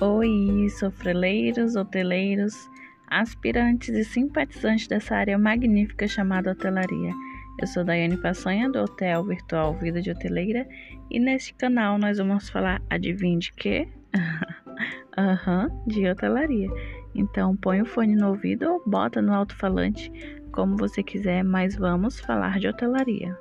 Oi, sofreleiros, hoteleiros, aspirantes e simpatizantes dessa área magnífica chamada hotelaria. Eu sou Daiane Passanha do Hotel Virtual Vida de Hoteleira e neste canal nós vamos falar, adivinha de quê? Aham, uhum, de hotelaria. Então põe o fone no ouvido ou bota no alto-falante, como você quiser, mas vamos falar de hotelaria.